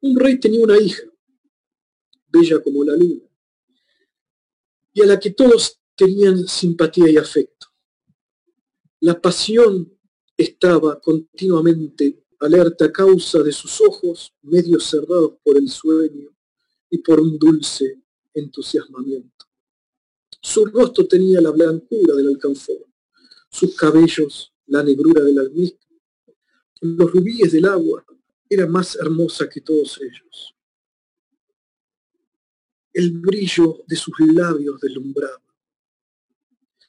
Un rey tenía una hija, bella como la luna, y a la que todos tenían simpatía y afecto. La pasión estaba continuamente alerta a causa de sus ojos medio cerrados por el sueño y por un dulce entusiasmamiento. Su rostro tenía la blancura del alcanfor, sus cabellos la negrura del almizcle, los rubíes del agua era más hermosa que todos ellos. El brillo de sus labios deslumbraba.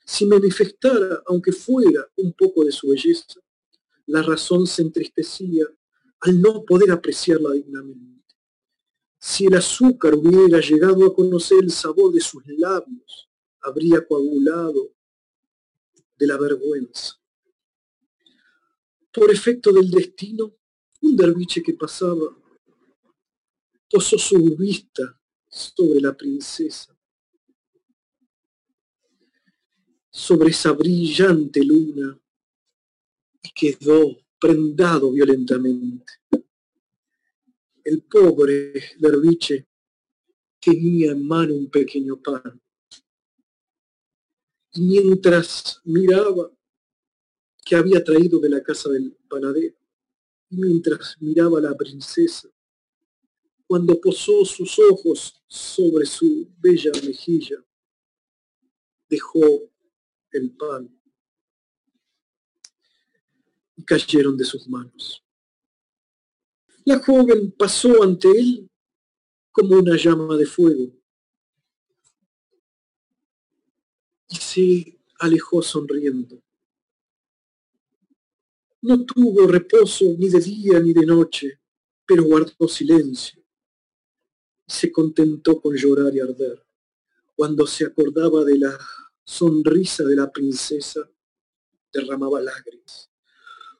Si manifestara, aunque fuera un poco de su belleza, la razón se entristecía al no poder apreciarla dignamente. Si el azúcar hubiera llegado a conocer el sabor de sus labios, habría coagulado de la vergüenza. Por efecto del destino, un derviche que pasaba posó su vista sobre la princesa, sobre esa brillante luna, y quedó prendado violentamente. El pobre derviche tenía en mano un pequeño pan. Y mientras miraba que había traído de la casa del panadero, mientras miraba a la princesa, cuando posó sus ojos sobre su bella mejilla, dejó el pan y cayeron de sus manos. La joven pasó ante él como una llama de fuego y se alejó sonriendo. No tuvo reposo ni de día ni de noche, pero guardó silencio. Se contentó con llorar y arder. Cuando se acordaba de la sonrisa de la princesa, derramaba lágrimas,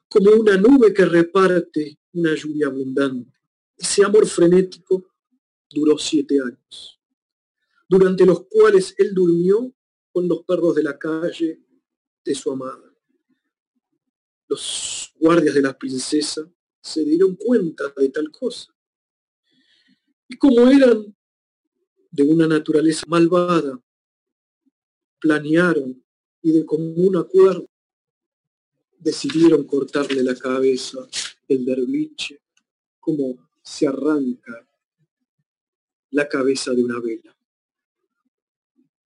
como una nube que reparte una lluvia abundante. Ese amor frenético duró siete años, durante los cuales él durmió con los perros de la calle de su amada los guardias de la princesa se dieron cuenta de tal cosa. Y como eran de una naturaleza malvada, planearon y de común acuerdo decidieron cortarle la cabeza del derviche como se arranca la cabeza de una vela.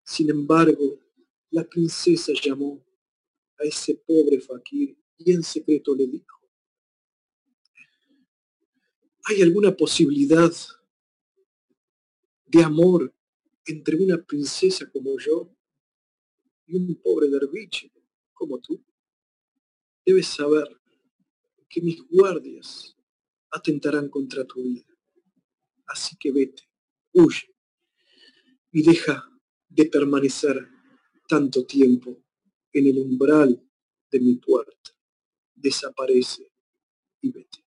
Sin embargo, la princesa llamó a ese pobre faquir y en secreto le dijo, ¿hay alguna posibilidad de amor entre una princesa como yo y un pobre derviche como tú? Debes saber que mis guardias atentarán contra tu vida. Así que vete, huye y deja de permanecer tanto tiempo en el umbral de mi puerta desaparece y vete.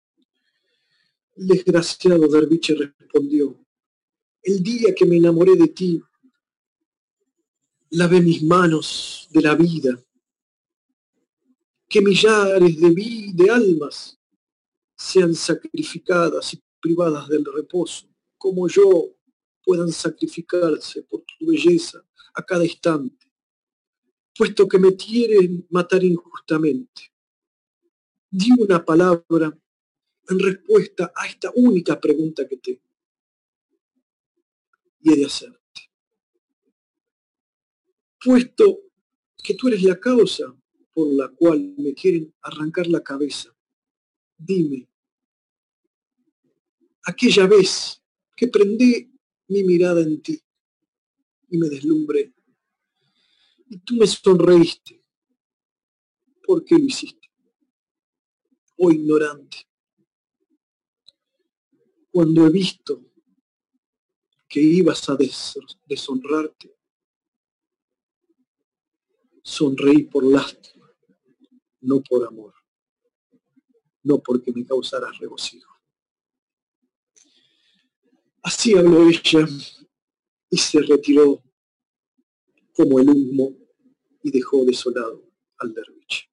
El desgraciado derviche respondió, el día que me enamoré de ti, lavé mis manos de la vida, que millares de, de almas sean sacrificadas y privadas del reposo, como yo puedan sacrificarse por tu belleza a cada instante, puesto que me quieren matar injustamente di una palabra en respuesta a esta única pregunta que tengo. Y he de hacerte. Puesto que tú eres la causa por la cual me quieren arrancar la cabeza, dime, aquella vez que prendí mi mirada en ti y me deslumbré, y tú me sonreíste, ¿por qué lo hiciste? O ignorante. Cuando he visto que ibas a deshonrarte, sonreí por lástima, no por amor, no porque me causaras regocijo. Así habló ella y se retiró como el humo y dejó desolado al derviche.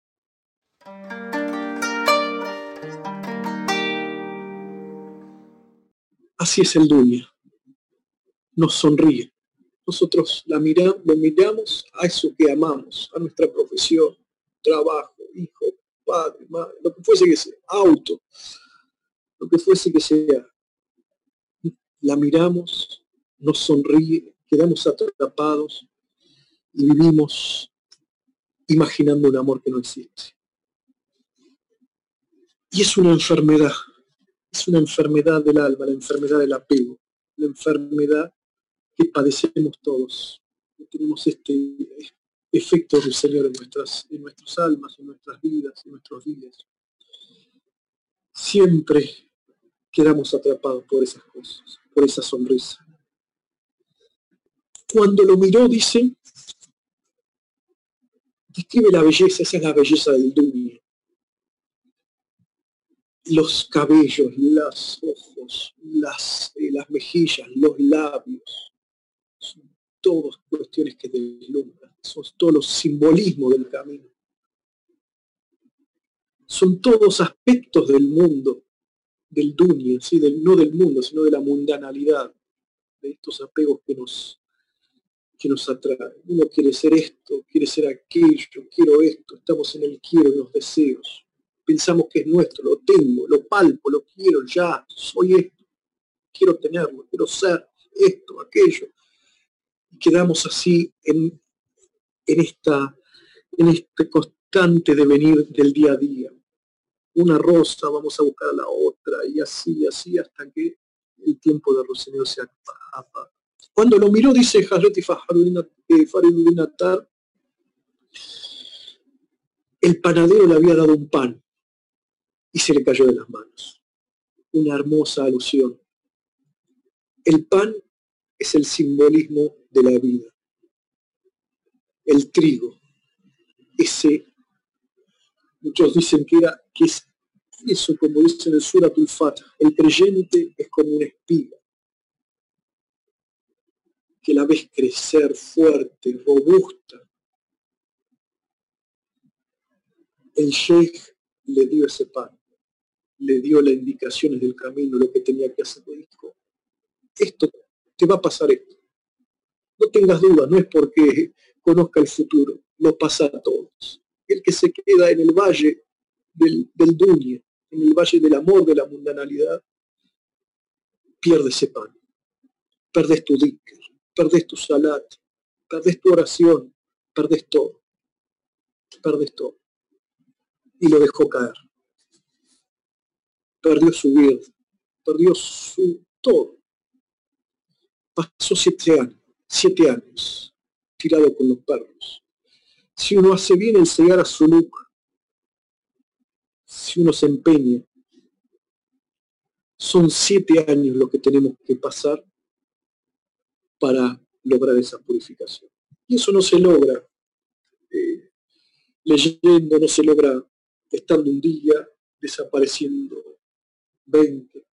Así es el dueño. Nos sonríe. Nosotros la miramos, lo miramos a eso que amamos, a nuestra profesión, trabajo, hijo, padre, madre, lo que fuese que sea, auto, lo que fuese que sea. La miramos, nos sonríe, quedamos atrapados y vivimos imaginando un amor que no existe. Y es una enfermedad, es una enfermedad del alma, la enfermedad del apego, la enfermedad que padecemos todos. Tenemos este efecto del Señor en nuestras, en almas, en nuestras vidas, en nuestros días. Siempre quedamos atrapados por esas cosas, por esa sonrisa. Cuando lo miró, dice, describe la belleza, esa es la belleza del dueño los cabellos, los ojos, las, eh, las mejillas, los labios, son todas cuestiones que deslumbran, son todos los simbolismos del camino. Son todos aspectos del mundo, del del, no del mundo, sino de la mundanalidad, de estos apegos que nos, que nos atraen. Uno quiere ser esto, quiere ser aquello, quiero esto, estamos en el quiero, en los deseos pensamos que es nuestro, lo tengo, lo palpo, lo quiero, ya, soy esto, quiero tenerlo, quiero ser esto, aquello. Y quedamos así en, en, esta, en este constante devenir del día a día. Una rosa, vamos a buscar a la otra, y así, así, hasta que el tiempo de Roseneo se apaga. Cuando lo miró, dice Hazreti eh, Faridinatar, el panadero le había dado un pan y se le cayó de las manos. Una hermosa alusión. El pan es el simbolismo de la vida. El trigo, ese, muchos dicen que era, que es eso, como dice en el Suratul Fat, el creyente es como una espiga, que la ves crecer fuerte, robusta. El Sheikh le dio ese pan le dio las indicaciones del camino, lo que tenía que hacer. Dijo, esto, te va a pasar esto. No tengas duda, no es porque conozca el futuro, lo pasa a todos. El que se queda en el valle del, Duñe, en el valle del amor, de la mundanalidad, pierde ese pan. Perdes tu dicker, perdes tu salat, perdes tu oración, perdes todo. Perdes todo. Y lo dejó caer perdió su vida, perdió su todo. Pasó siete años, siete años, tirado con los perros. Si uno hace bien el llegar a su look, si uno se empeña, son siete años lo que tenemos que pasar para lograr esa purificación. Y eso no se logra eh, leyendo, no se logra estando un día, desapareciendo 20,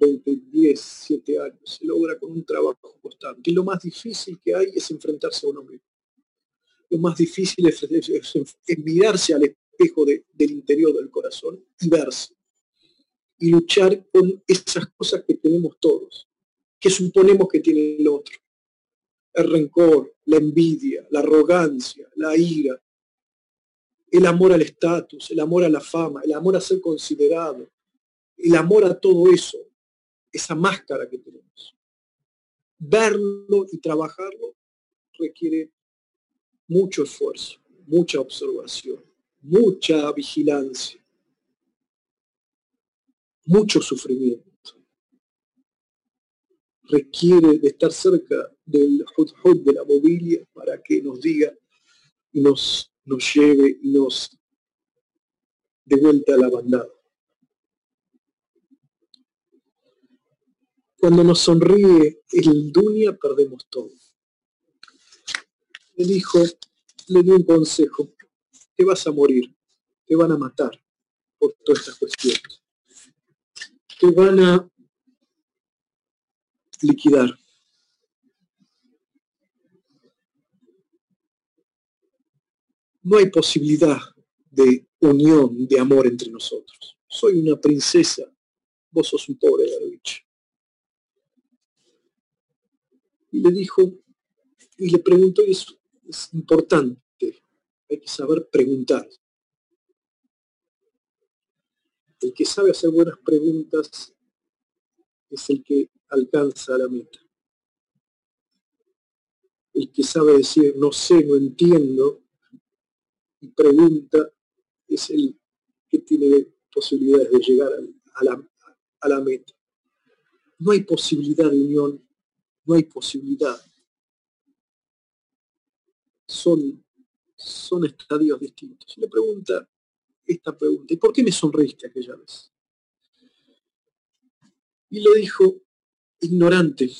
20, 10, 7 años. Se logra con un trabajo constante. Y lo más difícil que hay es enfrentarse a uno mismo. Lo más difícil es, mirarse al espejo del interior del corazón y verse. Y luchar con esas cosas que tenemos todos, que suponemos que tiene el otro. El rencor, la envidia, la arrogancia, la ira, el amor al estatus, el amor a la fama, el amor a ser considerado, el amor a todo eso, esa máscara que tenemos. Verlo y trabajarlo requiere mucho esfuerzo, mucha observación, mucha vigilancia, mucho sufrimiento. Requiere de estar cerca del hud de la mobilia para que nos diga y nos, nos lleve nos de vuelta a la bandada. Cuando nos sonríe el dunia, perdemos todo. El hijo le dio un consejo. Te vas a morir, te van a matar por todas estas cuestiones. Te van a liquidar. No hay posibilidad de unión, de amor entre nosotros. Soy una princesa vos sos un pobre derviche. Y le dijo, y le preguntó, y es, importante, hay que saber preguntar. El que sabe hacer buenas preguntas es el que alcanza la meta. El que sabe decir no sé, no entiendo, y pregunta es el que tiene posibilidades de llegar a la, a la meta. No hay posibilidad de unión, no hay posibilidad. Son, son estadios distintos. Le pregunta esta pregunta, ¿y por qué me sonreíste aquella vez? Y le dijo, ignorante,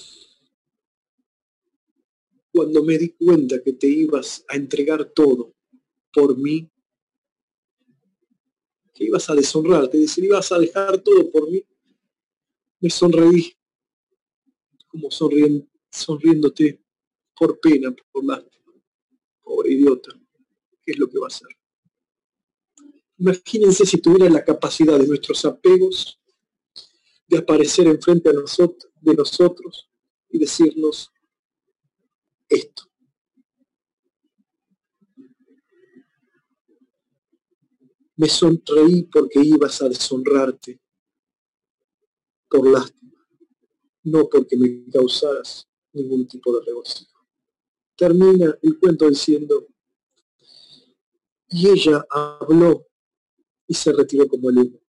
cuando me di cuenta que te ibas a entregar todo por mí, que ibas a deshonrarte, decir, ibas a dejar todo por mí, me sonreí, como sonriéndote por pena, por lástima, pobre idiota, ¿qué es lo que va a hacer? Imagínense si tuviera la capacidad de nuestros apegos de aparecer enfrente de nosotros y decirnos esto. Me sonreí porque ibas a deshonrarte por lástima, no porque me causaras ningún tipo de regocijo. Termina el cuento diciendo, y ella habló y se retiró como el humo.